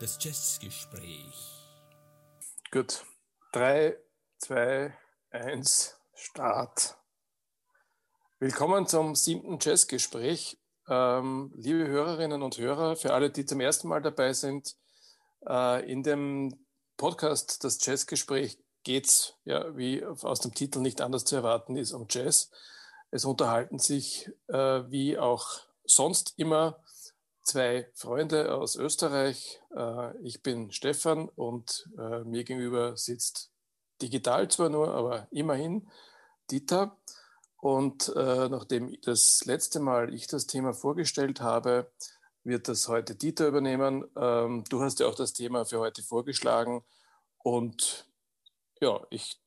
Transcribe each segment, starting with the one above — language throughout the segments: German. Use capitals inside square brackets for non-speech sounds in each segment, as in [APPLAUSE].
Das Jazzgespräch. Gut. 3, 2, 1, Start. Willkommen zum siebten Jazzgespräch. Ähm, liebe Hörerinnen und Hörer, für alle, die zum ersten Mal dabei sind, äh, in dem Podcast Das Jazzgespräch geht es, ja, wie aus dem Titel nicht anders zu erwarten ist, um Jazz. Es unterhalten sich, äh, wie auch sonst immer, zwei Freunde aus Österreich. Äh, ich bin Stefan und äh, mir gegenüber sitzt digital zwar nur, aber immerhin Dieter. Und äh, nachdem das letzte Mal ich das Thema vorgestellt habe, wird das heute Dieter übernehmen. Ähm, du hast ja auch das Thema für heute vorgeschlagen. Und ja, ich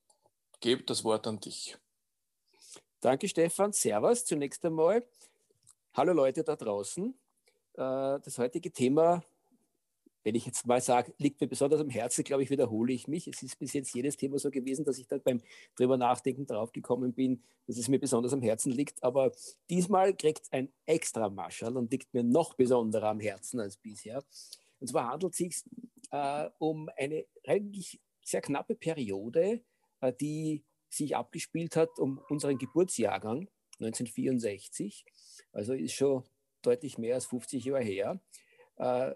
gebe das Wort an dich. Danke, Stefan. Servus zunächst einmal. Hallo Leute da draußen. Äh, das heutige Thema, wenn ich jetzt mal sage, liegt mir besonders am Herzen, glaube ich, wiederhole ich mich. Es ist bis jetzt jedes Thema so gewesen, dass ich dann beim drüber nachdenken draufgekommen bin, dass es mir besonders am Herzen liegt. Aber diesmal kriegt ein extra Marschall und liegt mir noch besonderer am Herzen als bisher. Und zwar handelt es sich äh, um eine eigentlich sehr knappe Periode, äh, die sich abgespielt hat um unseren Geburtsjahrgang 1964. Also ist schon deutlich mehr als 50 Jahre her. Äh,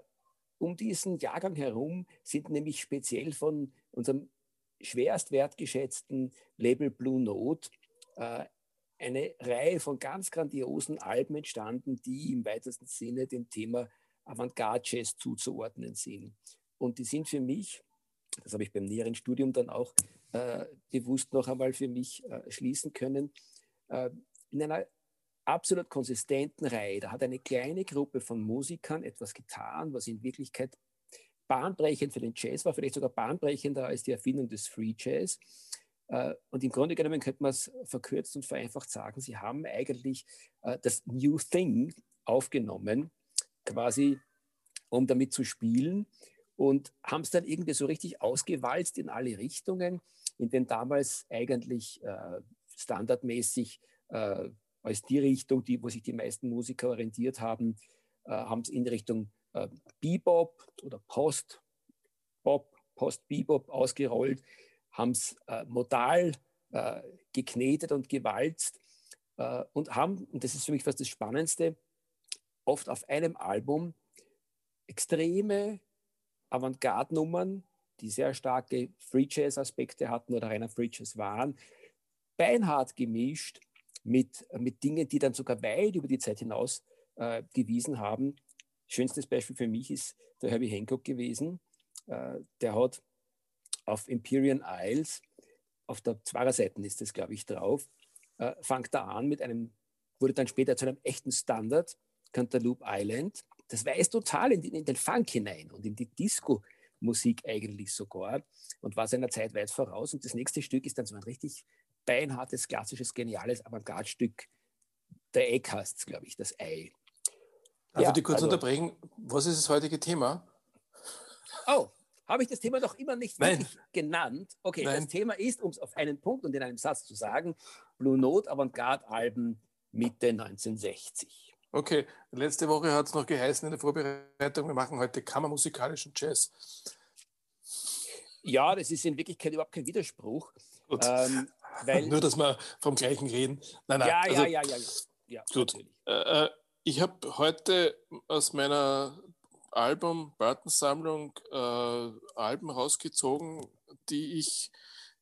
um diesen Jahrgang herum sind nämlich speziell von unserem schwerst wertgeschätzten Label Blue Note äh, eine Reihe von ganz grandiosen Alben entstanden, die im weitesten Sinne dem Thema Avantgarde-Jazz zuzuordnen sind. Und die sind für mich, das habe ich beim näheren Studium dann auch äh, bewusst noch einmal für mich äh, schließen können, äh, in einer absolut konsistenten Reihe. Da hat eine kleine Gruppe von Musikern etwas getan, was in Wirklichkeit bahnbrechend für den Jazz war, vielleicht sogar bahnbrechender als die Erfindung des Free Jazz. Und im Grunde genommen könnte man es verkürzt und vereinfacht sagen, sie haben eigentlich das New Thing aufgenommen, quasi um damit zu spielen und haben es dann irgendwie so richtig ausgewalzt in alle Richtungen, in den damals eigentlich äh, standardmäßig als die Richtung, die, wo sich die meisten Musiker orientiert haben, äh, haben es in Richtung äh, Bebop oder Post-Bop, Post-Bebop ausgerollt, haben es äh, modal äh, geknetet und gewalzt äh, und haben, und das ist für mich fast das Spannendste, oft auf einem Album extreme Avantgarde-Nummern, die sehr starke Free Jazz-Aspekte hatten oder reiner Free Jazz waren, beinhart gemischt mit, mit Dingen, die dann sogar weit über die Zeit hinaus äh, gewiesen haben. Schönstes Beispiel für mich ist der Herbie Hancock gewesen. Äh, der hat auf Empyrean Isles, auf der Zwarer-Seiten ist das, glaube ich, drauf, äh, fängt da an mit einem, wurde dann später zu einem echten Standard, Cantaloupe Island. Das weist total in, in den Funk hinein und in die Disco. Musik eigentlich sogar und war seiner Zeit weit voraus. Und das nächste Stück ist dann so ein richtig beinhartes, klassisches, geniales Avantgarde-Stück der Eckhasts, glaube ich, das Ei. Darf ja, ich dich kurz also, unterbrechen? Was ist das heutige Thema? Oh, habe ich das Thema noch immer nicht genannt? Okay, Nein. das Thema ist, um es auf einen Punkt und in einem Satz zu sagen, Blue Note Avantgarde-Alben Mitte 1960. Okay, letzte Woche hat es noch geheißen in der Vorbereitung, wir machen heute kammermusikalischen Jazz. Ja, das ist in Wirklichkeit überhaupt kein Widerspruch. Ähm, Nur, dass wir vom gleichen reden. Nein, nein, ja, also, ja, ja, ja, ja. gut. Äh, äh, ich habe heute aus meiner Album, Barton-Sammlung äh, Alben rausgezogen, die ich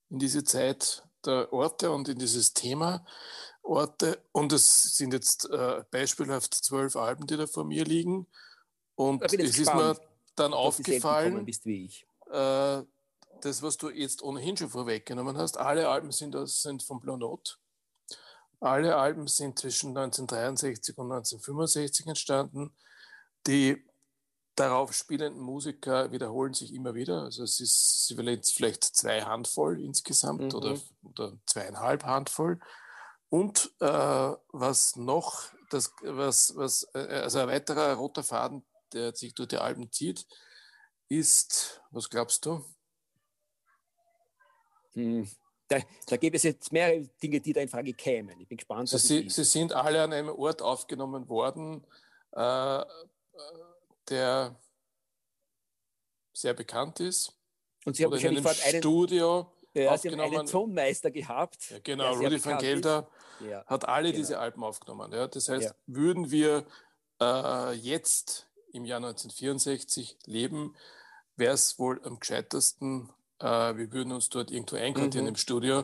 in diese Zeit der Orte und in dieses Thema Orte, und es sind jetzt äh, beispielhaft zwölf Alben, die da vor mir liegen. Und es gespannt, ist mir dann aufgefallen. Äh, das, was du jetzt ohnehin schon vorweggenommen hast, alle Alben sind, sind von Blue Note. Alle Alben sind zwischen 1963 und 1965 entstanden. Die darauf spielenden Musiker wiederholen sich immer wieder. Also es ist vielleicht zwei Handvoll insgesamt mhm. oder, oder zweieinhalb Handvoll. Und äh, was noch, das, was, was, äh, also ein weiterer roter Faden, der sich durch die Alben zieht, ist, was glaubst du? Hm, da, da gäbe es jetzt mehrere Dinge, die da in Frage kämen. Ich bin gespannt. Sie, sie sind alle an einem Ort aufgenommen worden, äh, der sehr bekannt ist. Und Sie haben wahrscheinlich in einem Studio ja, aufgenommen. Sie haben einen Tonmeister gehabt. Ja, genau, Rudi van Gelder ja, hat alle genau. diese Alben aufgenommen. Ja. Das heißt, ja. würden wir äh, jetzt im Jahr 1964 leben, wäre es wohl am gescheitesten, äh, wir würden uns dort irgendwo einquartieren mhm. im Studio,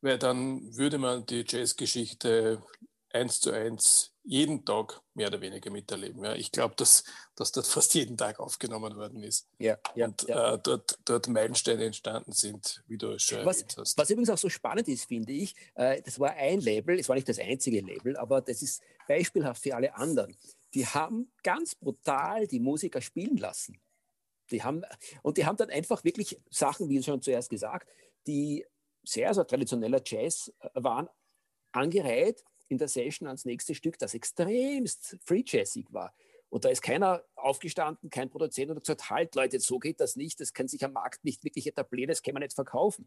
weil dann würde man die Jazzgeschichte eins zu eins jeden Tag mehr oder weniger miterleben. Ja, ich glaube, dass, dass dort [LAUGHS] fast jeden Tag aufgenommen worden ist. Ja, ja, und ja. Äh, dort, dort Meilensteine entstanden sind, wie du es schon was, hast. Was übrigens auch so spannend ist, finde ich, äh, das war ein Label, es war nicht das einzige Label, aber das ist beispielhaft für alle anderen. Die haben ganz brutal die Musiker spielen lassen. Die haben, und die haben dann einfach wirklich Sachen, wie schon zuerst gesagt, die sehr, sehr traditioneller Jazz äh, waren, angereiht in der Session ans nächste Stück, das extremst free jazzig war. Und da ist keiner aufgestanden, kein Produzent und hat gesagt, halt Leute, so geht das nicht, das kann sich am Markt nicht wirklich etablieren, das kann man nicht verkaufen.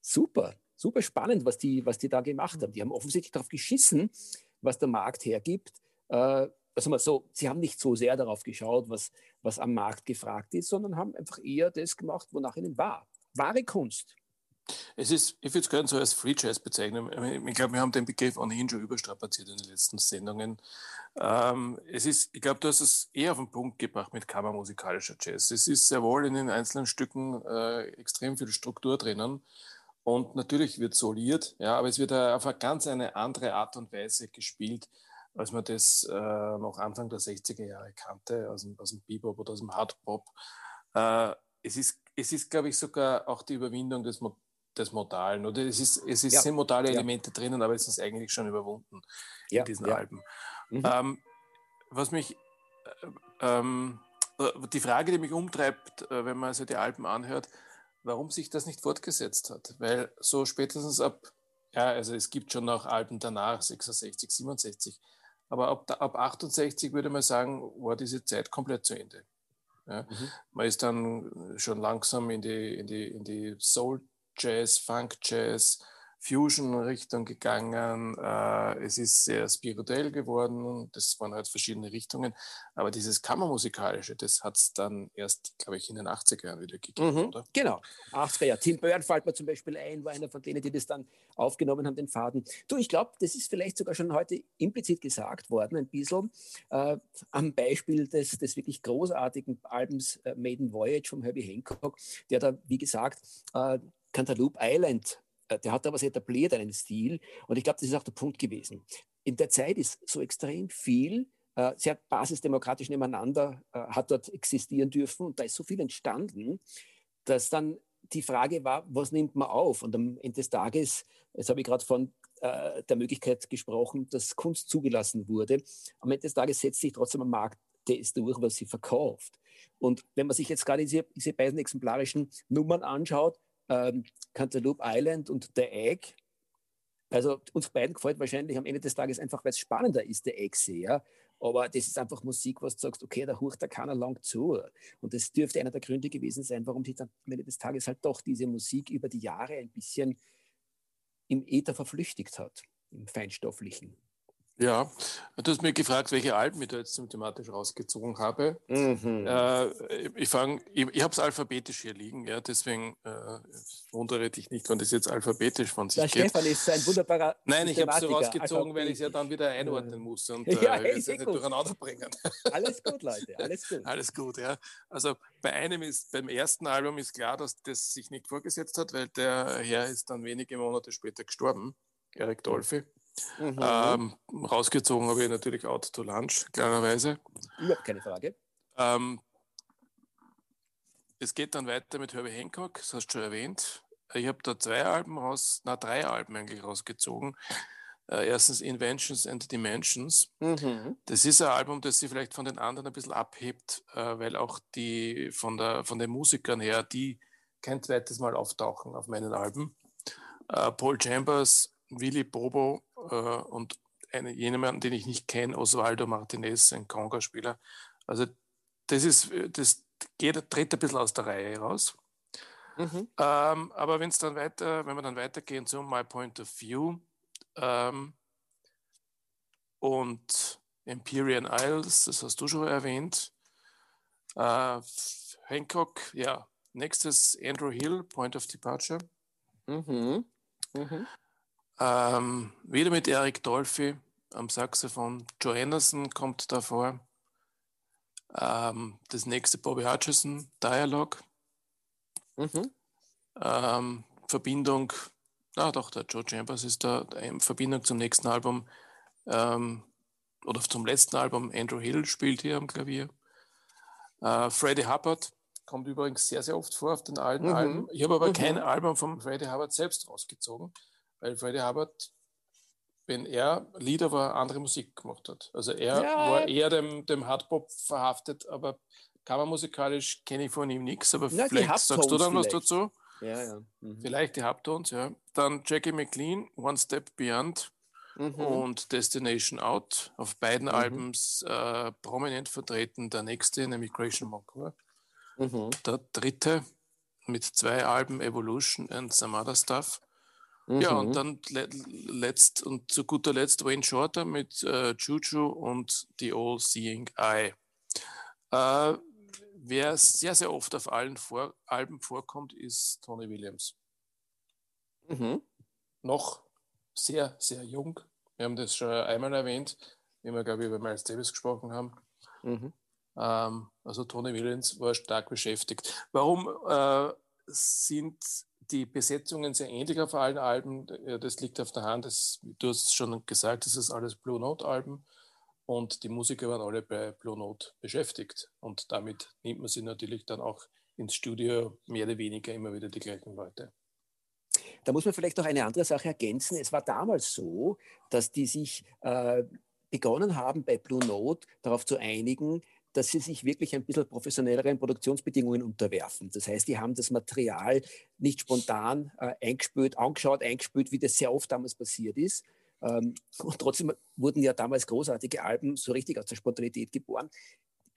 Super, super spannend, was die, was die da gemacht haben. Die haben offensichtlich darauf geschissen, was der Markt hergibt. Äh, also mal so, sie haben nicht so sehr darauf geschaut, was, was am Markt gefragt ist, sondern haben einfach eher das gemacht, wonach ihnen war. Wahre Kunst. Es ist, ich würde es gerne so als Free Jazz bezeichnen. Ich glaube, wir haben den Begriff ohnehin schon überstrapaziert in den letzten Sendungen. Ähm, es ist, ich glaube, du hast es eher auf den Punkt gebracht mit kammermusikalischer Jazz. Es ist sehr wohl in den einzelnen Stücken äh, extrem viel Struktur drinnen. Und natürlich wird soliert, ja, aber es wird auf eine ganz eine andere Art und Weise gespielt, als man das äh, noch Anfang der 60er Jahre kannte, aus dem, aus dem Bebop oder aus dem Hardpop. Äh, es ist, es ist, glaube ich, sogar auch die Überwindung des, des Modalen. Oder es ist, es ist ja. sind modale Elemente ja. drinnen, aber es ist eigentlich schon überwunden ja. in diesen Alben. Mhm. Ähm, was mich, äh, ähm, äh, die Frage, die mich umtreibt, äh, wenn man also die Alben anhört, warum sich das nicht fortgesetzt hat. Weil so spätestens ab, ja, also es gibt schon noch Alben danach, 66, 67, aber ab, ab 68 würde man sagen, war diese Zeit komplett zu Ende. Ja. Mhm. Man ist dann schon langsam in die, in die, in die Soul Jazz, Funk Jazz, Fusion-Richtung gegangen. Äh, es ist sehr spirituell geworden. Das waren halt verschiedene Richtungen. Aber dieses Kammermusikalische, das hat es dann erst, glaube ich, in den 80er Jahren wieder gegeben, mhm, oder? Genau, 80er Jahre. Tim Byrne fällt mir zum Beispiel ein, war einer von denen, die das dann aufgenommen haben, den Faden. Du, ich glaube, das ist vielleicht sogar schon heute implizit gesagt worden, ein bisschen, äh, am Beispiel des, des wirklich großartigen Albums äh, Maiden Voyage von Herbie Hancock, der da, wie gesagt, äh, Cantaloupe Island, äh, der hat da was etabliert, einen Stil. Und ich glaube, das ist auch der Punkt gewesen. In der Zeit ist so extrem viel äh, sehr basisdemokratisch nebeneinander äh, hat dort existieren dürfen und da ist so viel entstanden, dass dann die Frage war, was nimmt man auf? Und am Ende des Tages, jetzt habe ich gerade von äh, der Möglichkeit gesprochen, dass Kunst zugelassen wurde. Am Ende des Tages setzt sich trotzdem am Markt das durch, was sie verkauft. Und wenn man sich jetzt gerade diese, diese beiden exemplarischen Nummern anschaut, ähm, Cantaloupe Island und The Egg. Also uns beiden gefällt wahrscheinlich am Ende des Tages einfach, weil es spannender ist, der Egg sehr. Aber das ist einfach Musik, was du sagst, okay, da hurcht da keiner lang zu. Und das dürfte einer der Gründe gewesen sein, warum sich dann am Ende des Tages halt doch diese Musik über die Jahre ein bisschen im Äther verflüchtigt hat, im Feinstofflichen. Ja, du hast mir gefragt, welche Alben ich da jetzt thematisch rausgezogen habe. Mhm. Äh, ich fange, ich, ich habe es alphabetisch hier liegen, ja, deswegen äh, wundere dich nicht, wenn das jetzt alphabetisch von sich Der geht. Stefan ist ein wunderbarer Nein, ich habe es so rausgezogen, weil ich es ja dann wieder einordnen muss und [LAUGHS] ja, äh, es nicht durcheinander bringen. [LAUGHS] Alles gut, Leute, alles gut. alles gut, ja. Also bei einem ist, beim ersten Album ist klar, dass das sich nicht vorgesetzt hat, weil der Herr ist dann wenige Monate später gestorben, Eric Dolphy. Mhm. Ähm, rausgezogen habe ich natürlich Out to Lunch, klarerweise. Überhaupt keine Frage. Ähm, es geht dann weiter mit Herbie Hancock, das hast du schon erwähnt. Ich habe da zwei Alben raus, na drei Alben eigentlich rausgezogen. Äh, erstens Inventions and Dimensions. Mhm. Das ist ein Album, das sich vielleicht von den anderen ein bisschen abhebt, äh, weil auch die von, der, von den Musikern her, die kein zweites Mal auftauchen auf meinen Alben. Äh, Paul Chambers, Willy Bobo und eine, jemanden, den ich nicht kenne, Osvaldo Martinez, ein Conga-Spieler. Also das ist, das geht, tritt ein bisschen aus der Reihe raus. Mhm. Ähm, aber wenn es dann weiter, wenn wir dann weitergehen zu My Point of View ähm, und Empyrean Isles, das hast du schon erwähnt. Äh, Hancock, ja. Nächstes Andrew Hill, Point of Departure. Mhm. Mhm. Ähm, wieder mit Eric Dolphy am Saxophon. Joe Anderson kommt davor. Ähm, das nächste Bobby Hutchison, Dialogue. Mhm. Ähm, Verbindung, ah doch, der Joe Chambers ist da, in Verbindung zum nächsten Album ähm, oder zum letzten Album. Andrew Hill spielt hier am Klavier. Äh, Freddie Hubbard kommt übrigens sehr, sehr oft vor auf den alten mhm. Alben. Ich habe aber mhm. kein Album von Freddie Hubbard selbst rausgezogen, weil Freddie Hubbard, wenn er Lieder war, andere Musik gemacht hat. Also er ja. war eher dem, dem Hardpop verhaftet, aber kammermusikalisch kenne ich von ihm nichts. Aber ja, vielleicht sagst du dann vielleicht. was dazu. Ja, ja. Mhm. Vielleicht die Haupttones, ja. Dann Jackie McLean, One Step Beyond mhm. und Destination Out. Auf beiden mhm. Alben äh, prominent vertreten. Der nächste, nämlich Creation Moncour. Mhm. Der dritte mit zwei Alben Evolution and Some Other Stuff. Mhm. Ja, und dann letzt und zu guter Letzt Wayne Shorter mit äh, Juju und The All Seeing Eye. Äh, wer sehr, sehr oft auf allen Vor Alben vorkommt, ist Tony Williams. Mhm. Noch sehr, sehr jung. Wir haben das schon einmal erwähnt, wie wir, glaube ich, über Miles Davis gesprochen haben. Mhm. Ähm, also Tony Williams war stark beschäftigt. Warum äh, sind die Besetzungen sehr ähnlich auf allen Alben? Das liegt auf der Hand. Das, du hast es schon gesagt, das ist alles Blue Note-Alben. Und die Musiker waren alle bei Blue Note beschäftigt. Und damit nimmt man sie natürlich dann auch ins Studio mehr oder weniger immer wieder die gleichen Leute. Da muss man vielleicht noch eine andere Sache ergänzen. Es war damals so, dass die sich äh, begonnen haben, bei Blue Note darauf zu einigen, dass sie sich wirklich ein bisschen professionelleren Produktionsbedingungen unterwerfen. Das heißt, die haben das Material nicht spontan äh, eingespült, angeschaut, eingespült, wie das sehr oft damals passiert ist. Ähm, und trotzdem wurden ja damals großartige Alben so richtig aus der Spontanität geboren.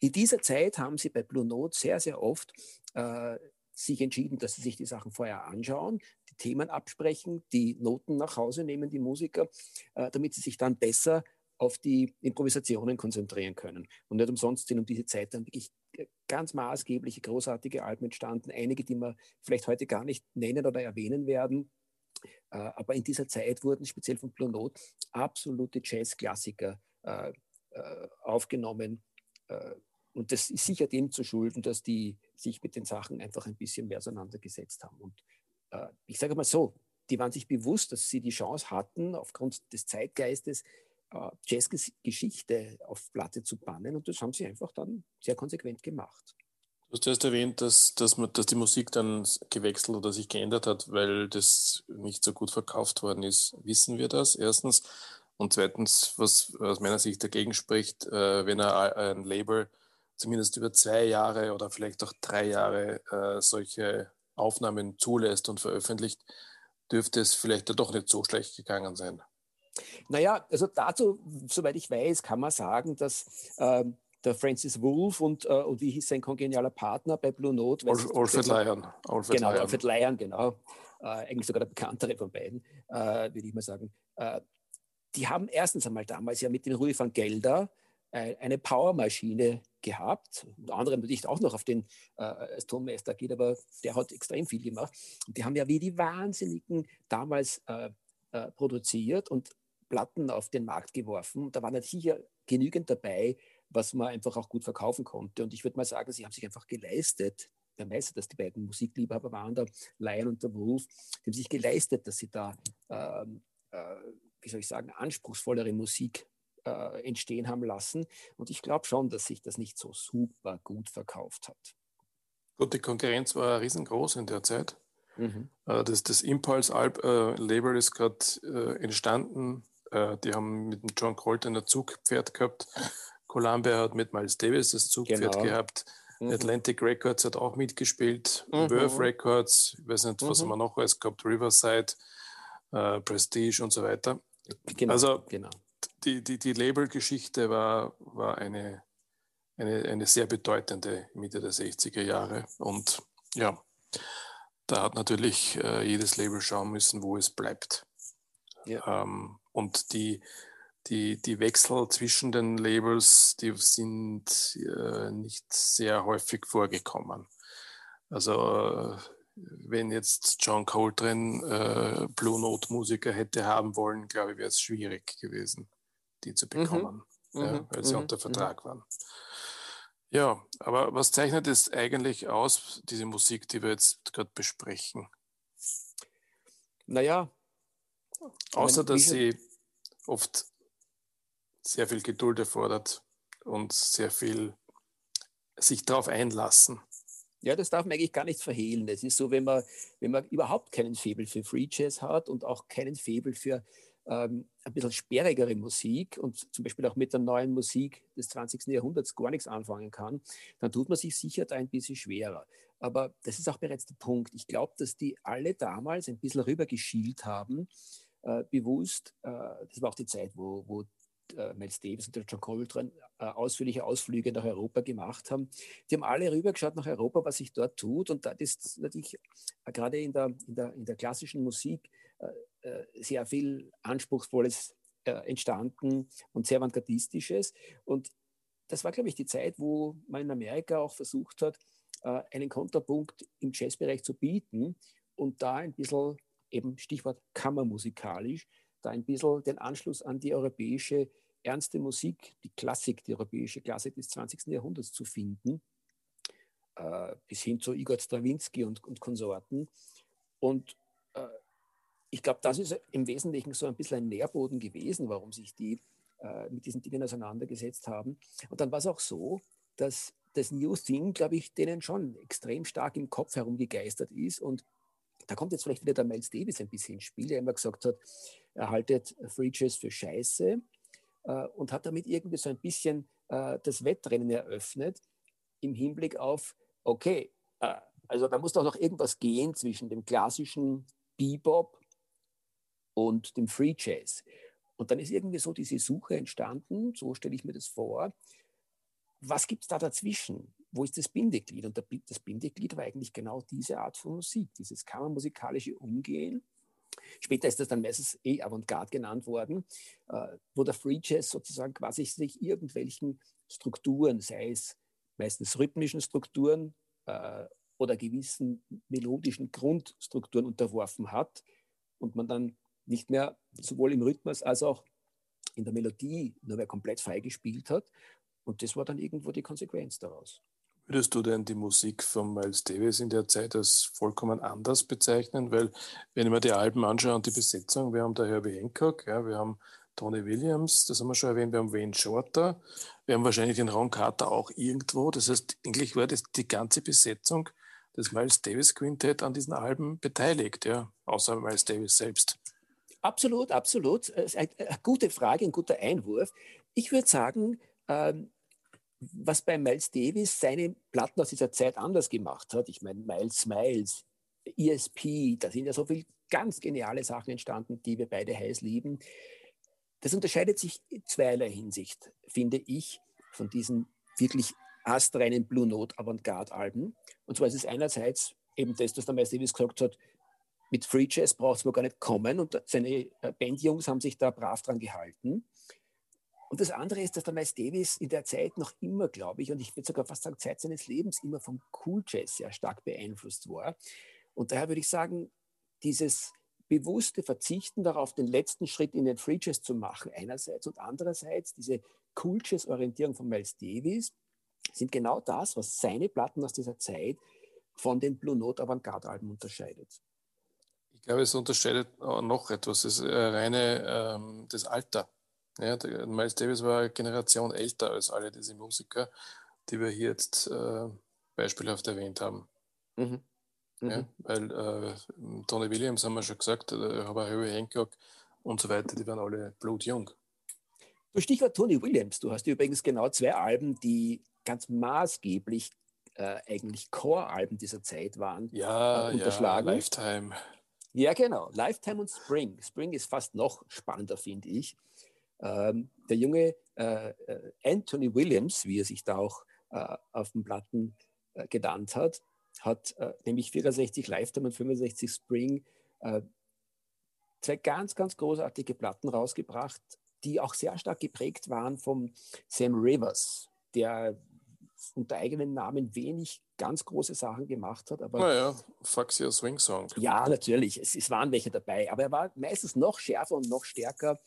In dieser Zeit haben sie bei Blue Note sehr, sehr oft äh, sich entschieden, dass sie sich die Sachen vorher anschauen, die Themen absprechen, die Noten nach Hause nehmen, die Musiker, äh, damit sie sich dann besser auf die Improvisationen konzentrieren können. Und nicht umsonst sind um diese Zeit dann wirklich ganz maßgebliche, großartige Alben entstanden. Einige, die wir vielleicht heute gar nicht nennen oder erwähnen werden. Äh, aber in dieser Zeit wurden speziell von Blue Note absolute Jazzklassiker äh, äh, aufgenommen. Und das ist sicher dem zu schulden, dass die sich mit den Sachen einfach ein bisschen mehr auseinandergesetzt haben. Und ich sage mal so, die waren sich bewusst, dass sie die Chance hatten, aufgrund des Zeitgeistes Jazzgeschichte auf Platte zu bannen und das haben sie einfach dann sehr konsequent gemacht. Du hast erst erwähnt, dass, dass, man, dass die Musik dann gewechselt oder sich geändert hat, weil das nicht so gut verkauft worden ist. Wissen wir das erstens? Und zweitens, was aus meiner Sicht dagegen spricht, äh, wenn ein Label zumindest über zwei Jahre oder vielleicht auch drei Jahre äh, solche Aufnahmen zulässt und veröffentlicht, dürfte es vielleicht doch nicht so schlecht gegangen sein. Naja, also dazu, soweit ich weiß, kann man sagen, dass äh, der Francis Wolf und, äh, und wie hieß sein kongenialer Partner bei Blue Note? Alfred Lyon. Alfred genau, Lyon. Alfred Lyon, genau. Äh, eigentlich sogar der bekanntere von beiden, äh, würde ich mal sagen. Äh, die haben erstens einmal damals ja mit dem Rui van Gelder eine Powermaschine gehabt, unter anderem natürlich auch noch auf den äh, als Tonmeister geht, aber der hat extrem viel gemacht. Und die haben ja wie die Wahnsinnigen damals äh, äh, produziert und Platten auf den Markt geworfen. Da war natürlich hier genügend dabei, was man einfach auch gut verkaufen konnte. Und ich würde mal sagen, sie haben sich einfach geleistet, wer weiß, dass die beiden Musikliebhaber waren, der Lion und der Wolf, die haben sich geleistet, dass sie da, ähm, äh, wie soll ich sagen, anspruchsvollere Musik äh, entstehen haben lassen. Und ich glaube schon, dass sich das nicht so super gut verkauft hat. Gut, die Konkurrenz war riesengroß in der Zeit. Mhm. Äh, das, das Impulse-Label ist gerade äh, entstanden äh, die haben mit John Colton ein Zugpferd gehabt. Columbia hat mit Miles Davis das Zugpferd genau. gehabt. Mhm. Atlantic Records hat auch mitgespielt. Mhm. Worth Records, ich weiß nicht, was mhm. haben wir noch alles gehabt, Riverside, äh, Prestige und so weiter. Genau, also genau. die, die, die Labelgeschichte war, war eine, eine, eine sehr bedeutende Mitte der 60er Jahre. Und ja, da hat natürlich äh, jedes Label schauen müssen, wo es bleibt. Ja. Ähm, und die, die, die Wechsel zwischen den Labels, die sind äh, nicht sehr häufig vorgekommen. Also äh, wenn jetzt John Coltrane äh, Blue Note Musiker hätte haben wollen, glaube ich, wäre es schwierig gewesen, die zu mhm. bekommen, mhm. ja, weil sie mhm. unter mhm. Vertrag waren. Ja, aber was zeichnet es eigentlich aus, diese Musik, die wir jetzt gerade besprechen? Naja. Außer, dass sie oft sehr viel Geduld erfordert und sehr viel sich darauf einlassen. Ja, das darf man eigentlich gar nicht verhehlen. Es ist so, wenn man, wenn man überhaupt keinen Febel für Free Jazz hat und auch keinen Febel für ähm, ein bisschen sperrigere Musik und zum Beispiel auch mit der neuen Musik des 20. Jahrhunderts gar nichts anfangen kann, dann tut man sich sicher da ein bisschen schwerer. Aber das ist auch bereits der Punkt. Ich glaube, dass die alle damals ein bisschen rübergeschielt haben, äh, bewusst. Äh, das war auch die Zeit, wo, wo äh, Miles Davis und John Coltrane äh, ausführliche Ausflüge nach Europa gemacht haben. Die haben alle rübergeschaut nach Europa, was sich dort tut. Und da ist natürlich äh, gerade in der, in der, in der klassischen Musik sehr viel Anspruchsvolles entstanden und sehr avantgardistisches. Und das war, glaube ich, die Zeit, wo man in Amerika auch versucht hat, einen Kontrapunkt im Jazzbereich zu bieten und da ein bisschen, eben Stichwort kammermusikalisch, da ein bisschen den Anschluss an die europäische ernste Musik, die Klassik, die europäische Klassik des 20. Jahrhunderts zu finden, äh, bis hin zu Igor Strawinski und, und Konsorten. Und äh, ich glaube, das ist im Wesentlichen so ein bisschen ein Nährboden gewesen, warum sich die äh, mit diesen Dingen auseinandergesetzt haben. Und dann war es auch so, dass das New Thing, glaube ich, denen schon extrem stark im Kopf herumgegeistert ist und da kommt jetzt vielleicht wieder der Miles Davis ein bisschen ins Spiel, der immer gesagt hat, er haltet Free Jazz für scheiße äh, und hat damit irgendwie so ein bisschen äh, das Wettrennen eröffnet im Hinblick auf, okay, äh, also da muss doch noch irgendwas gehen zwischen dem klassischen Bebop und dem Free Jazz. Und dann ist irgendwie so diese Suche entstanden, so stelle ich mir das vor. Was gibt es da dazwischen? Wo ist das Bindeglied? Und das Bindeglied war eigentlich genau diese Art von Musik, dieses kammermusikalische Umgehen. Später ist das dann meistens eh Avantgarde genannt worden, äh, wo der Free Jazz sozusagen quasi sich irgendwelchen Strukturen, sei es meistens rhythmischen Strukturen äh, oder gewissen melodischen Grundstrukturen unterworfen hat und man dann nicht mehr sowohl im Rhythmus als auch in der Melodie nur mehr komplett frei gespielt hat. Und das war dann irgendwo die Konsequenz daraus. Würdest du denn die Musik von Miles Davis in der Zeit als vollkommen anders bezeichnen? Weil, wenn ich mir die Alben anschaue und die Besetzung, wir haben da Herbie Hancock, ja, wir haben Tony Williams, das haben wir schon erwähnt, wir haben Wayne Shorter, wir haben wahrscheinlich den Ron Carter auch irgendwo. Das heißt, eigentlich war das die ganze Besetzung des Miles Davis Quintett an diesen Alben beteiligt, ja, außer Miles Davis selbst. Absolut, absolut. Eine gute Frage, ein guter Einwurf. Ich würde sagen, ähm, was bei Miles Davis seine Platten aus dieser Zeit anders gemacht hat. Ich meine, Miles Smiles, ESP, da sind ja so viele ganz geniale Sachen entstanden, die wir beide heiß lieben. Das unterscheidet sich in zweierlei Hinsicht, finde ich, von diesen wirklich astreinen Blue Note Avantgarde-Alben. Und zwar ist es einerseits eben das, was der Miles Davis gesagt hat, mit Free Jazz braucht es wohl gar nicht kommen und seine äh, Bandjungs haben sich da brav dran gehalten. Und das andere ist, dass der Miles Davis in der Zeit noch immer, glaube ich, und ich würde sogar fast sagen, Zeit seines Lebens immer vom Cool Jazz sehr stark beeinflusst war. Und daher würde ich sagen, dieses bewusste Verzichten darauf, den letzten Schritt in den Free Jazz zu machen, einerseits und andererseits diese Cool Jazz-Orientierung von Miles Davis, sind genau das, was seine Platten aus dieser Zeit von den Blue Note Avantgarde-Alben unterscheidet. Ich glaube, es unterscheidet noch etwas, das reine ähm, das Alter. Ja, Miles Davis war eine Generation älter als alle diese Musiker, die wir hier jetzt äh, beispielhaft erwähnt haben. Mhm. Mhm. Ja, weil äh, Tony Williams haben wir schon gesagt, äh, aber Harry Hancock und so weiter, die waren alle blutjung. Du Stichwort Tony Williams, du hast übrigens genau zwei Alben, die ganz maßgeblich äh, eigentlich Core-Alben dieser Zeit waren, ja, äh, unterschlagen. Ja, Lifetime. Ja, genau. Lifetime und Spring. Spring ist fast noch spannender, finde ich. Ähm, der junge äh, äh, Anthony Williams, wie er sich da auch äh, auf den Platten äh, genannt hat, hat äh, nämlich 64 Lifetime und 65 Spring äh, zwei ganz, ganz großartige Platten rausgebracht, die auch sehr stark geprägt waren vom Sam Rivers, der unter eigenem Namen wenig ganz große Sachen gemacht hat. Aber naja, Foxy Swing Song. Ja, natürlich, es, es, waren welche dabei, aber er war meistens noch schärfer und noch stärker,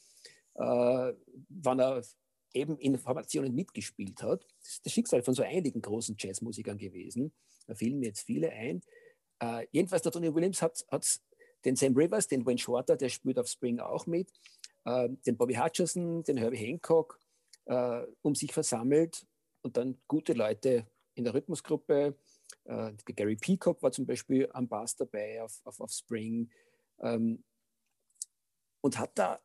äh, wann er eben in Formationen mitgespielt hat. Das ist das Schicksal von so einigen großen Jazzmusikern gewesen. Da fielen mir jetzt viele ein. Äh, jedenfalls der Tony Williams hat, hat den Sam Rivers, den Wayne Shorter, der spielt auf Spring auch mit, äh, den Bobby Hutcherson, den Herbie Hancock äh, um sich versammelt und dann gute Leute in der Rhythmusgruppe. Äh, Gary Peacock war zum Beispiel am Bass dabei auf, auf, auf Spring ähm, und hat da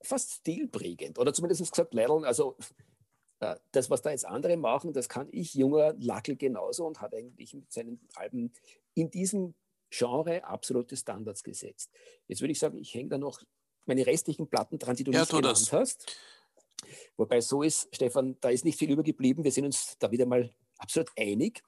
fast stilprägend oder zumindest gesagt, Leidl, also äh, das, was da jetzt andere machen, das kann ich, junger Lackel, genauso und hat eigentlich mit seinen Alben in diesem Genre absolute Standards gesetzt. Jetzt würde ich sagen, ich hänge da noch meine restlichen Platten dran, die du ja, nicht genannt hast. Wobei so ist, Stefan, da ist nicht viel übergeblieben. Wir sind uns da wieder mal absolut einig.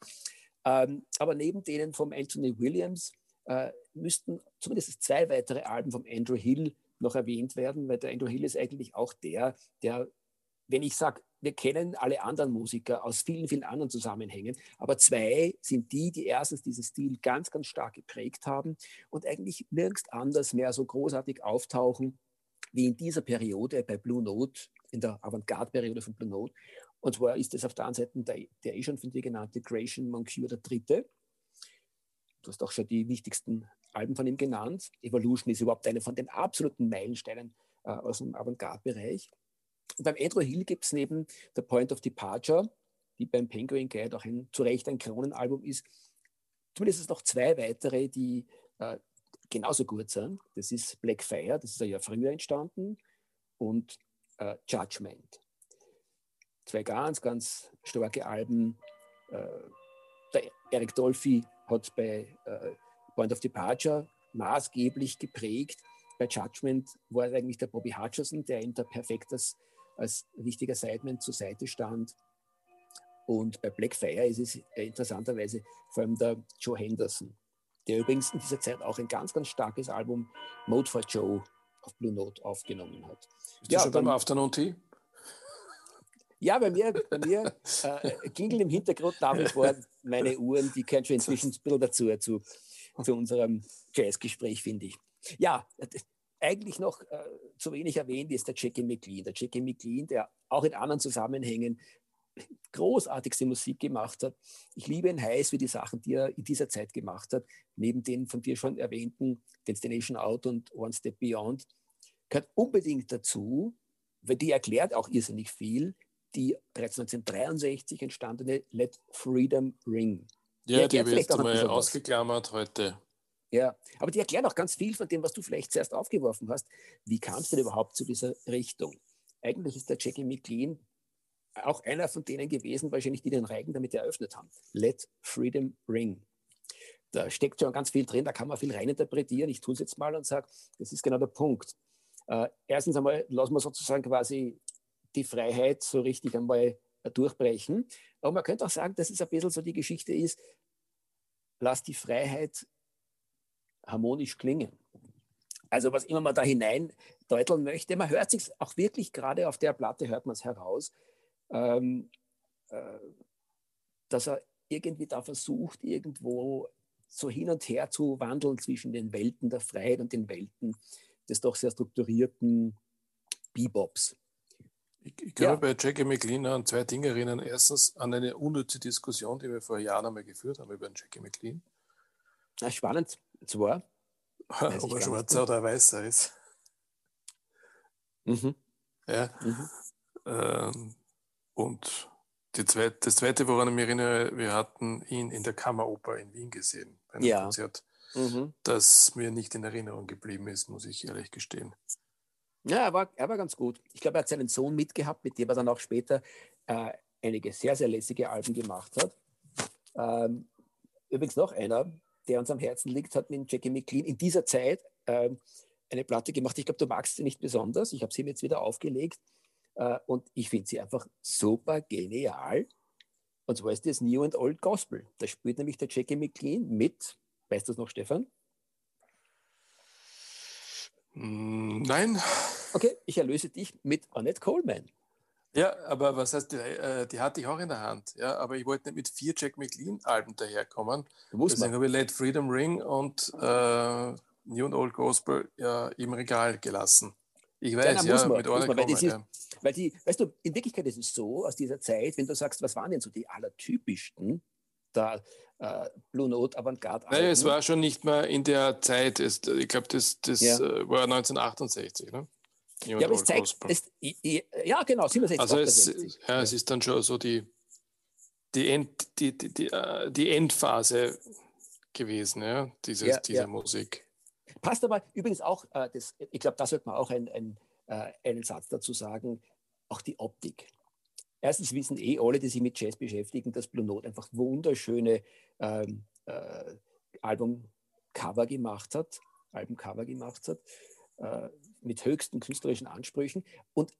Ähm, aber neben denen vom Anthony Williams äh, müssten zumindest zwei weitere Alben vom Andrew Hill noch erwähnt werden, weil der Andrew Hill ist eigentlich auch der, der, wenn ich sage, wir kennen alle anderen Musiker aus vielen, vielen anderen Zusammenhängen, aber zwei sind die, die erstens diesen Stil ganz, ganz stark geprägt haben und eigentlich nirgends anders mehr so großartig auftauchen wie in dieser Periode bei Blue Note, in der Avantgarde-Periode von Blue Note. Und zwar ist es auf der einen Seite der, der eh schon von dir genannte Creation Moncure der dritte. Du hast auch schon die wichtigsten Alben von ihm genannt. Evolution ist überhaupt eine von den absoluten Meilensteinen äh, aus dem Avantgarde-Bereich. beim Andrew Hill gibt es neben The Point of Departure, die beim Penguin Guide auch ein, zu Recht ein Kronenalbum ist, zumindest noch zwei weitere, die äh, genauso gut sind. Das ist Black Fire, das ist Jahr früher entstanden, und äh, Judgment. Zwei ganz, ganz starke Alben. Äh, der Eric Dolphy hat bei äh, Point of Departure maßgeblich geprägt. Bei Judgment war es eigentlich der Bobby Hutcherson, der ihm da perfekt als, als wichtiger Sideman zur Seite stand. Und bei Black Fire ist es interessanterweise vor allem der Joe Henderson, der übrigens in dieser Zeit auch ein ganz, ganz starkes Album Mode for Joe auf Blue Note aufgenommen hat. Ist ja, schon beim Afternoon Tea? Ja, bei mir, bei mir äh, klingeln im Hintergrund nach wie vor meine Uhren, die können schon inzwischen ein bisschen dazu, zu, zu unserem Jazzgespräch, finde ich. Ja, eigentlich noch äh, zu wenig erwähnt ist der Jackie McLean. Der Jackie McLean, der auch in anderen Zusammenhängen großartigste Musik gemacht hat. Ich liebe ihn heiß für die Sachen, die er in dieser Zeit gemacht hat. Neben den von dir schon erwähnten Destination Out und One Step Beyond gehört unbedingt dazu, weil die erklärt auch irrsinnig viel, die bereits 1963 entstandene Let Freedom Ring. Ja, die, die wird einmal ausgeklammert heute. Ja, aber die erklären auch ganz viel von dem, was du vielleicht zuerst aufgeworfen hast. Wie kam es denn überhaupt zu dieser Richtung? Eigentlich ist der Jackie McLean auch einer von denen gewesen, wahrscheinlich, die den Reigen damit eröffnet haben. Let Freedom Ring. Da steckt schon ganz viel drin, da kann man viel reininterpretieren. Ich tue es jetzt mal und sage, das ist genau der Punkt. Äh, erstens einmal lassen wir sozusagen quasi die Freiheit so richtig einmal durchbrechen. Aber man könnte auch sagen, dass es ein bisschen so die Geschichte ist, lass die Freiheit harmonisch klingen. Also was immer man da hinein deuteln möchte, man hört sich auch wirklich gerade auf der Platte, hört man es heraus, ähm, äh, dass er irgendwie da versucht, irgendwo so hin und her zu wandeln zwischen den Welten der Freiheit und den Welten des doch sehr strukturierten Bebops. Ich, ich kann ja. bei Jackie McLean an zwei Dinge erinnern. Erstens an eine unnütze Diskussion, die wir vor Jahren einmal geführt haben über Jackie McLean. Ja, spannend. Zwar. [LAUGHS] Ob er schwarzer oder weißer ist. Mhm. Ja. Mhm. Ähm, und zweite, das zweite, woran ich mich erinnere, wir hatten ihn in der Kammeroper in Wien gesehen, bei einem ja. Konzert, mhm. das mir nicht in Erinnerung geblieben ist, muss ich ehrlich gestehen. Ja, er war, er war ganz gut. Ich glaube, er hat seinen Sohn mitgehabt, mit dem er dann auch später äh, einige sehr, sehr lässige Alben gemacht hat. Ähm, übrigens noch einer, der uns am Herzen liegt, hat mit Jackie McLean in dieser Zeit äh, eine Platte gemacht. Ich glaube, du magst sie nicht besonders. Ich habe sie mir jetzt wieder aufgelegt äh, und ich finde sie einfach super genial. Und zwar ist das New and Old Gospel. Da spielt nämlich der Jackie McLean mit, weißt du das noch, Stefan? Mm, Nein. Okay, ich erlöse dich mit Annette Coleman. Ja, aber was heißt, die, äh, die hatte ich auch in der Hand. Ja, aber ich wollte nicht mit vier Jack McLean-Alben daherkommen. Muss Deswegen habe ich Let Freedom Ring und äh, New and Old Gospel ja, im Regal gelassen. Ich weiß, ja, man, mit man, weil kommen, das ist- ja. Weil die, weißt du, in Wirklichkeit ist es so, aus dieser Zeit, wenn du sagst, was waren denn so die allertypischsten der äh, Blue Note Avantgarde Naja, es war schon nicht mehr in der Zeit. Es, ich glaube, das, das Ja. äh, war 1968. Ne? Ja, aber es zeigt, es, ja genau, 67, Also es, 68. ja, es ist dann schon so die, die, End, die, die, die, äh, die Endphase gewesen, ja, dieses, Ja, dieser ja. Musik. Passt aber übrigens auch, äh, das, ich glaube, da sollte man auch ein, ein, äh, einen Satz dazu sagen, auch die Optik. Erstens wissen eh alle, die sich mit Jazz beschäftigen, dass Blue Note einfach wunderschöne ähm, äh, Albumcover gemacht hat, Albumcover gemacht hat, äh, mit höchsten künstlerischen Ansprüchen. Und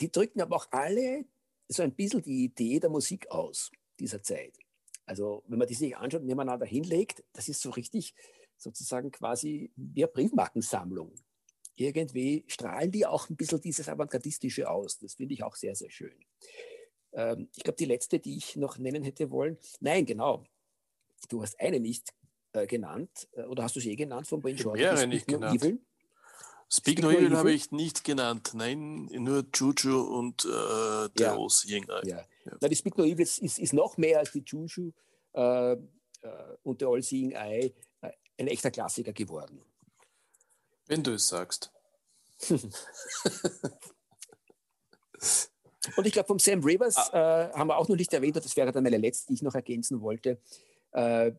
die drücken aber auch alle so ein bisschen die Idee der Musik aus dieser Zeit. Also wenn man die sich anschaut nebeneinander hinlegt, das ist so richtig sozusagen quasi wie eine Briefmarkensammlung. Irgendwie strahlen die auch ein bisschen dieses Avantgardistische aus. Das finde ich auch sehr, sehr schön. Ähm, ich glaube, die letzte, die ich noch nennen hätte wollen, nein, genau. Du hast eine nicht äh, genannt, äh, oder hast du sie eh genannt von Wayne Shorter? mehrere nicht Speak No genannt. Evil? Speak Speak No Evil Evil? habe ich nicht genannt. Nein, nur Juju und äh, der Ja. All Seeing Eye. Ja. Ja. Na, die Speak No Evil ist, ist, ist noch mehr als die Juju äh, äh, und der All Seeing Eye äh, ein echter Klassiker geworden. Wenn du es sagst. [LAUGHS] Und ich glaube, vom Sam Rivers Ah. äh, haben wir auch noch nicht erwähnt, und das wäre dann meine letzte, die ich noch ergänzen wollte, äh,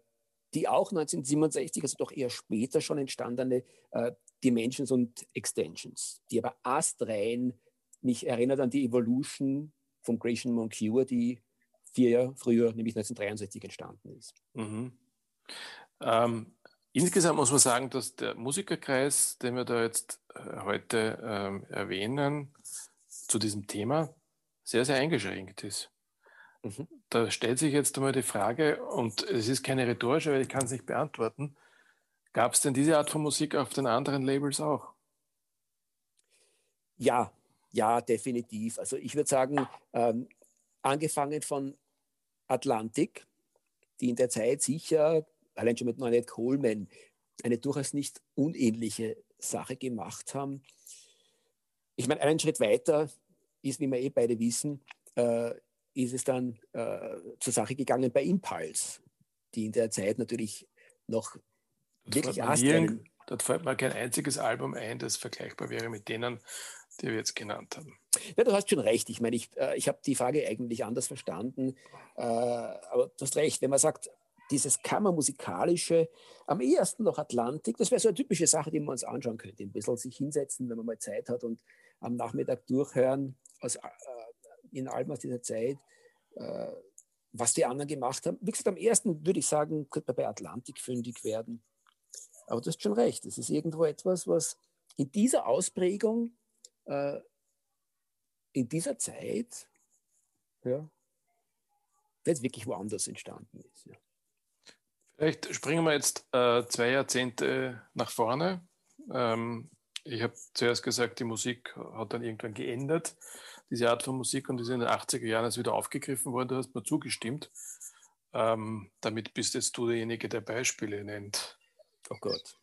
die auch 1967, also doch eher später schon entstandene äh, Dimensions und Extensions, die aber astrein mich erinnert an die Evolution von Gratian Moncure, die vier Jahre früher, nämlich 1963, entstanden ist. Mhm. Ähm, insgesamt muss man sagen, dass der Musikerkreis, den wir da jetzt äh, heute ähm, erwähnen, zu diesem Thema sehr, sehr eingeschränkt ist. Mhm. Da stellt sich jetzt einmal die Frage, und es ist keine rhetorische, weil ich kann es nicht beantworten, gab es denn diese Art von Musik auf den anderen Labels auch? Ja, ja, definitiv. Also ich würde sagen, ähm, angefangen von Atlantik, die in der Zeit sicher, allein schon mit Noinette Coleman, eine durchaus nicht unähnliche Sache gemacht haben. Ich meine, einen Schritt weiter ist, wie wir eh beide wissen, äh, ist es dann äh, zur Sache gegangen bei Impulse, die in der Zeit natürlich noch wirklich fällt mir astrein Dort fällt mir kein einziges Album ein, das vergleichbar wäre mit denen, die wir jetzt genannt haben. Ja, du hast schon recht. Ich meine, ich, äh, ich habe die Frage eigentlich anders verstanden. Äh, aber du hast recht, wenn man sagt, dieses Kammermusikalische, am ehesten noch Atlantik, das wäre so eine typische Sache, die man uns anschauen könnte. Ein bisschen sich hinsetzen, wenn man mal Zeit hat und am Nachmittag durchhören, aus, äh, in Alben aus dieser Zeit, äh, was die anderen gemacht haben. Wie gesagt, am ersten würde ich sagen, könnte man bei Atlantik fündig werden. Aber du hast schon recht. Es ist irgendwo etwas, was in dieser Ausprägung äh, in dieser Zeit ja, jetzt wirklich woanders entstanden ist. Ja. Vielleicht springen wir jetzt äh, zwei Jahrzehnte nach vorne. Ähm, ich habe zuerst gesagt, die Musik hat dann irgendwann geändert, diese Art von Musik, und ist in den 80er Jahren erst wieder aufgegriffen worden. Du hast mir zugestimmt. Ähm, damit bist jetzt du derjenige, der Beispiele nennt. Oh Gott.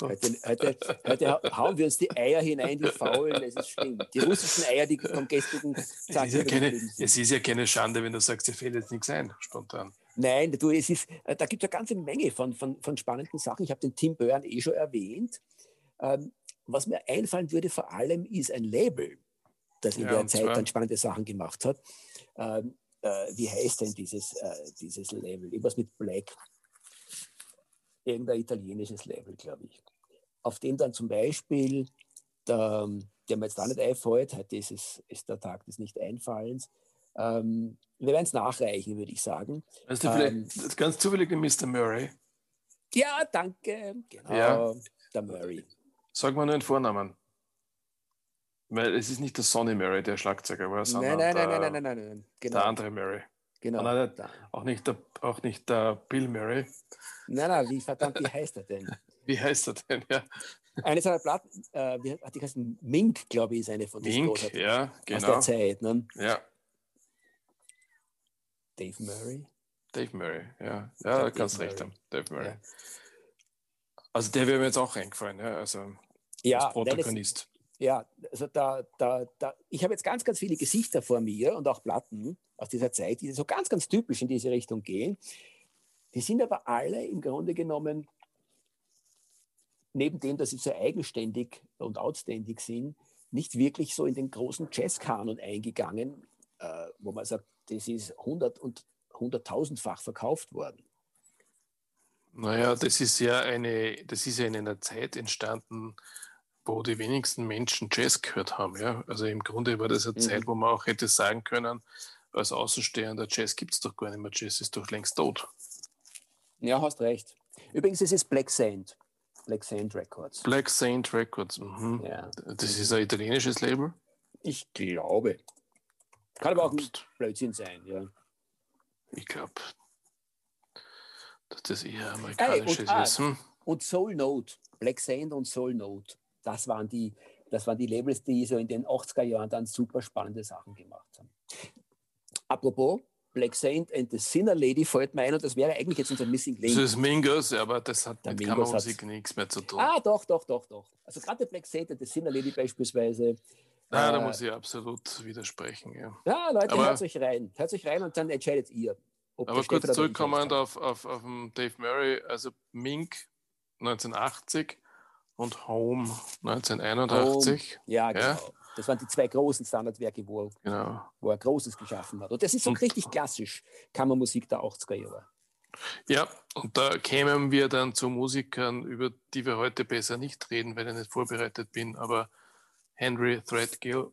Heute, heute, heute hauen wir uns die Eier hinein, die faulen, es ist schlimm. Die russischen Eier, die vom gestrigen Es Tag ist, ja keine, es ist ja keine Schande, wenn du sagst, dir fällt jetzt nichts ein, spontan. Nein, du, es ist, äh, da gibt es eine ganze Menge von, von, von spannenden Sachen. Ich habe den Tim Byrne eh schon erwähnt. Ähm, was mir einfallen würde vor allem, ist ein Label, das in Ja, der Zeit dann spannende Sachen gemacht hat. Ähm, äh, wie heißt denn dieses, äh, dieses Label? Irgendwas mit Black. Irgendein italienisches Label, glaube ich. Auf dem dann zum Beispiel, der, der mir jetzt da nicht einfällt, heute ist, es, ist der Tag des Nicht-Einfallens, ähm, wir werden es nachreichen, würde ich sagen. Weißt du, Ähm. vielleicht ganz zufällig Mr. Murray. Ja, danke. Genau, Ja. der Murray. Sag mal nur den Vornamen. Weil es ist nicht der Sonny Murray, der Schlagzeuger war, Nein, sondern nein, der, nein, nein, nein, nein, nein, nein. der Genau. andere Murray. genau. Nein, auch, nicht der, auch nicht der Bill Murray. Nein, nein, wie verdammt, wie heißt er denn? [LAUGHS] Wie heißt er denn? Ja. Eine seiner Platten, äh, wie hat die heißen? Mink, glaube ich, ist eine von diesen Mink, ja, genau. Aus der Zeit, ne? Ja. Dave Murray? Dave Murray, ja. Ja, da kannst recht haben. Dave Murray. Ja. Also der wäre mir jetzt auch eingefallen, ja. Also ja, als Protagonist. Ja, also da, da, da, ich habe jetzt ganz, ganz viele Gesichter vor mir und auch Platten aus dieser Zeit, die so ganz, ganz typisch in diese Richtung gehen. Die sind aber alle im Grunde genommen, neben dem, dass sie so eigenständig und outständig sind, nicht wirklich so in den großen Jazzkanon eingegangen, äh, wo man sagt, das ist 100 und 100.000-fach verkauft worden. Naja, das ist ja eine, das ist ja in einer Zeit entstanden, wo die wenigsten Menschen Jazz gehört haben. Ja? Also im Grunde war das eine mhm. Zeit, wo man auch hätte sagen können, als Außenstehender, Jazz gibt es doch gar nicht mehr, Jazz ist doch längst tot. Ja, hast recht. Übrigens ist es Black Sand. Black Sand Records. Black Sand Records. Mhm. Ja. Das ist ein italienisches Label? Ich glaube. Kann aber auch ein Blödsinn sein, ja. Ich glaube, dass das eher amerikanisches hey, und, ist. Hm? Und Soul Note, Black Sand und Soul Note, das waren die, das waren die Labels, die so in den 80er Jahren dann super spannende Sachen gemacht haben. Apropos, Black Saint and the Sinner Lady fällt mir ein und das wäre eigentlich jetzt unser Missing Link. Das ist Mingus, aber das hat der mit Kammermusik nichts mehr zu tun. Ah, doch, doch, doch, doch. Also gerade Black Saint and the Sinner Lady beispielsweise. Ja, äh, da muss ich absolut widersprechen. Ja, ja Leute, aber, hört euch rein. Hört euch rein und dann entscheidet ihr. aber kurz zurückkommend auf, auf, auf Dave Murray, also Mink 1980 und Home 1981. Home. Ja, genau. Ja. Das waren die zwei großen Standardwerke, wo er, genau. wo er Großes geschaffen hat. Und das ist so und, richtig klassisch Kammermusik der 80er Jahre. Ja, und da kämen wir dann zu Musikern, über die wir heute besser nicht reden, weil ich nicht vorbereitet bin, aber Henry Threadgill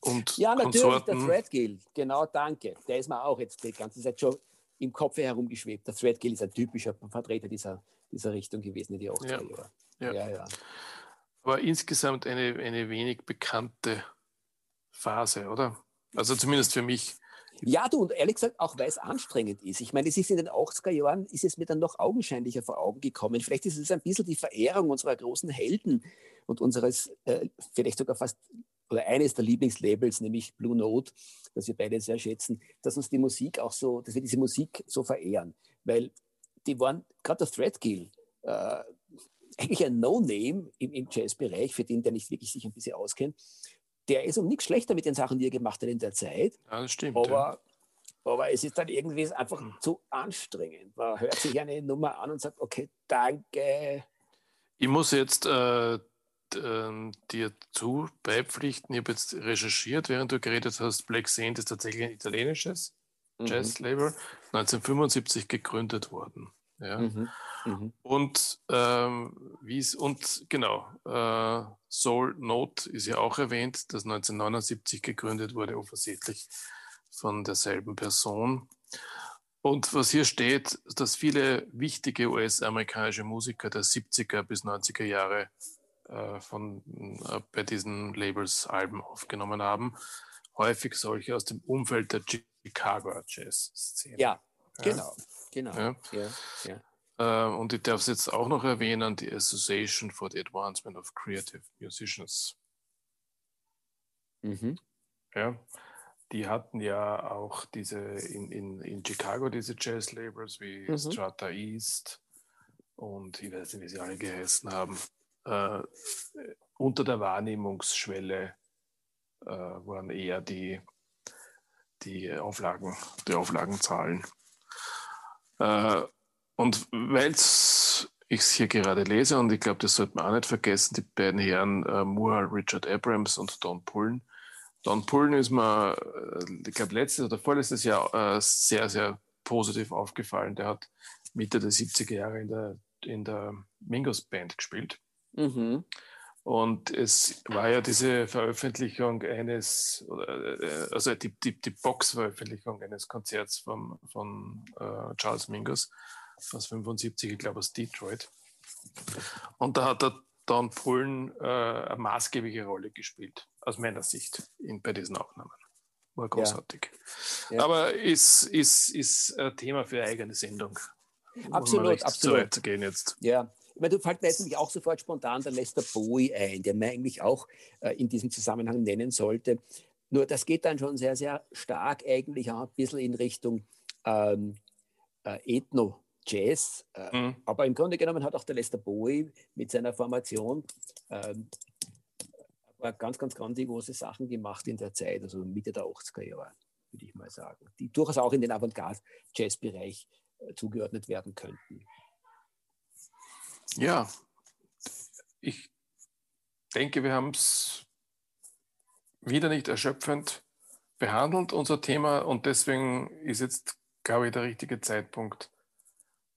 und Ja, natürlich, Konsorten. der Threadgill, genau, danke. Der ist mir auch jetzt die ganze Zeit schon im Kopf herumgeschwebt. Der Threadgill ist ein typischer Vertreter dieser, dieser Richtung gewesen in die 80er Jahre. Ja. ja, ja. Aber insgesamt eine, eine wenig bekannte Phase, oder? Also zumindest für mich. Ja, du, und ehrlich gesagt, auch weil es anstrengend ist. Ich meine, es ist in den 80er Jahren, ist es mir dann noch augenscheinlicher vor Augen gekommen. Vielleicht ist es ein bisschen die Verehrung unserer großen Helden und unseres, äh, vielleicht sogar fast, oder eines der Lieblingslabels, nämlich Blue Note, das wir beide sehr schätzen, dass uns die Musik auch so, dass wir diese Musik so verehren. Weil die waren, gerade der Threadgill, äh, eigentlich ein No-Name im, im Jazz-Bereich, für den, der nicht wirklich sich ein bisschen auskennt. Der ist um nichts schlechter mit den Sachen, die er gemacht hat in der Zeit. Ja, das stimmt. Aber, ja. aber es ist dann irgendwie einfach hm. zu anstrengend. Man hört sich eine Nummer an und sagt, okay, danke. Ich muss jetzt äh, dir zu beipflichten. Ich habe jetzt recherchiert, während du geredet hast. Black Saint ist tatsächlich ein italienisches mhm. Jazz-Label, 1975 gegründet worden. Ja. Mhm. Mhm. Und ähm, wie es und genau, äh, Soul Note ist ja auch erwähnt, das 1979 gegründet wurde, offensichtlich von derselben Person. Und was hier steht, dass viele wichtige US-amerikanische Musiker der 70er bis 90er Jahre äh, von, äh, bei diesen Labels Alben aufgenommen haben. Häufig solche aus dem Umfeld der Chicago Jazz-Szene. Ja, genau. Genau. Ja. Ja, ja. Und ich darf es jetzt auch noch erwähnen, die Association for the Advancement of Creative Musicians. Mhm. Ja, die hatten ja auch diese in, in, in Chicago diese Jazz-Labels wie mhm. Strata East und ich weiß nicht, wie sie alle geheißen haben. Äh, unter der Wahrnehmungsschwelle äh, waren eher die, die Auflagen, die Auflagenzahlen. Äh, und weil ich es hier gerade lese, und ich glaube, das sollte man auch nicht vergessen, die beiden Herren äh, Moore, Richard Abrams und Don Pullen. Don Pullen ist mir, äh, ich glaube, letztes oder vorletztes Jahr äh, sehr, sehr positiv aufgefallen. Der hat Mitte der 70er Jahre in der, in der Mingos Band gespielt. Mhm. Und es war ja diese Veröffentlichung eines, äh, also die, die, die Box-Veröffentlichung eines Konzerts von, von äh, Charles Mingus aus 75, ich glaube aus Detroit. Und da hat er Don Pullen äh, eine maßgebliche Rolle gespielt, aus meiner Sicht, in, bei diesen Aufnahmen. war großartig. Ja. Ja. Aber ist, ist, ist ein Thema für eine eigene Sendung. Absolut, absolut. Zu gehen jetzt. Ja, ich meine, du fällt mir jetzt nämlich auch sofort spontan der Lester Bowie ein, der man eigentlich auch äh, in diesem Zusammenhang nennen sollte. Nur das geht dann schon sehr, sehr stark eigentlich auch ein bisschen in Richtung ähm, äh, Ethno. Jazz, äh, mhm. aber im Grunde genommen hat auch der Lester Bowie mit seiner Formation ähm, ganz, ganz grandiose Sachen gemacht in der Zeit, also Mitte der 80er Jahre, würde ich mal sagen, die durchaus auch in den Avantgarde-Jazz-Bereich äh, zugeordnet werden könnten. Ja, ich denke, wir haben es wieder nicht erschöpfend behandelt, unser Thema, und deswegen ist jetzt, glaube ich, der richtige Zeitpunkt,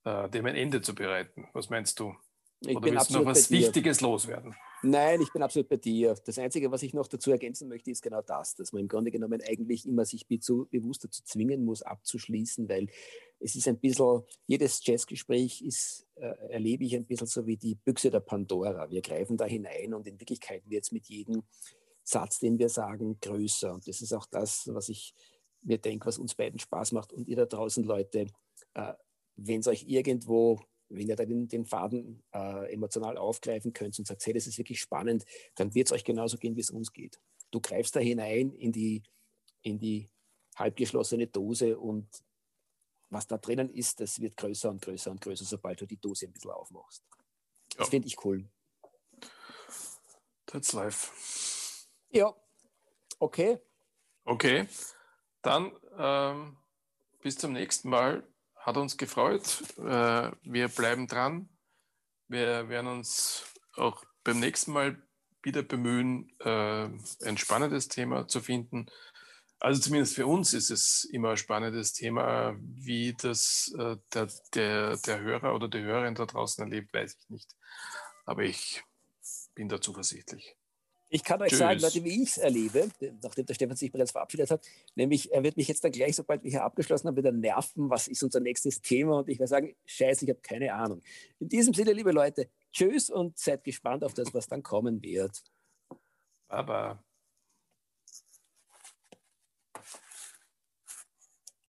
äh, dem ein Ende zu bereiten. Was meinst du? Ich Oder willst du noch was Wichtiges loswerden? Nein, ich bin absolut bei dir. Das Einzige, was ich noch dazu ergänzen möchte, ist genau das, dass man im Grunde genommen eigentlich immer sich bewusst dazu zwingen muss, abzuschließen, weil es ist ein bisschen, jedes Jazzgespräch ist, äh, erlebe ich ein bisschen so wie die Büchse der Pandora. Wir greifen da hinein und in Wirklichkeit wird es mit jedem Satz, den wir sagen, größer. Und das ist auch das, was ich mir denke, was uns beiden Spaß macht. Und ihr da draußen, Leute, äh, wenn es euch irgendwo wenn ihr da den, den Faden äh, emotional aufgreifen könnt und sagt, hey, das ist wirklich spannend, dann wird es euch genauso gehen, wie es uns geht. Du greifst da hinein in die, in die halbgeschlossene Dose und was da drinnen ist, das wird größer und größer und größer, sobald du die Dose ein bisschen aufmachst. Das ja. finde ich cool. That's life. Ja, okay. Okay, dann ähm, bis zum nächsten Mal. Hat uns gefreut. Äh, wir bleiben dran. Wir werden uns auch beim nächsten Mal wieder bemühen, äh, ein spannendes Thema zu finden. Also zumindest für uns ist es immer ein spannendes Thema. Wie das äh, der, der, der Hörer oder die Hörerin da draußen erlebt, weiß ich nicht. Aber ich bin da zuversichtlich. Ich kann euch Tschüss. sagen, Leute, wie ich es erlebe, nachdem der Stefan sich bereits verabschiedet hat, nämlich er wird mich jetzt dann gleich, sobald wir hier abgeschlossen haben, wieder nerven, was ist unser nächstes Thema und ich werde sagen, scheiße, ich habe keine Ahnung. In diesem Sinne, liebe Leute, tschüss und seid gespannt auf das, was dann kommen wird. Baba.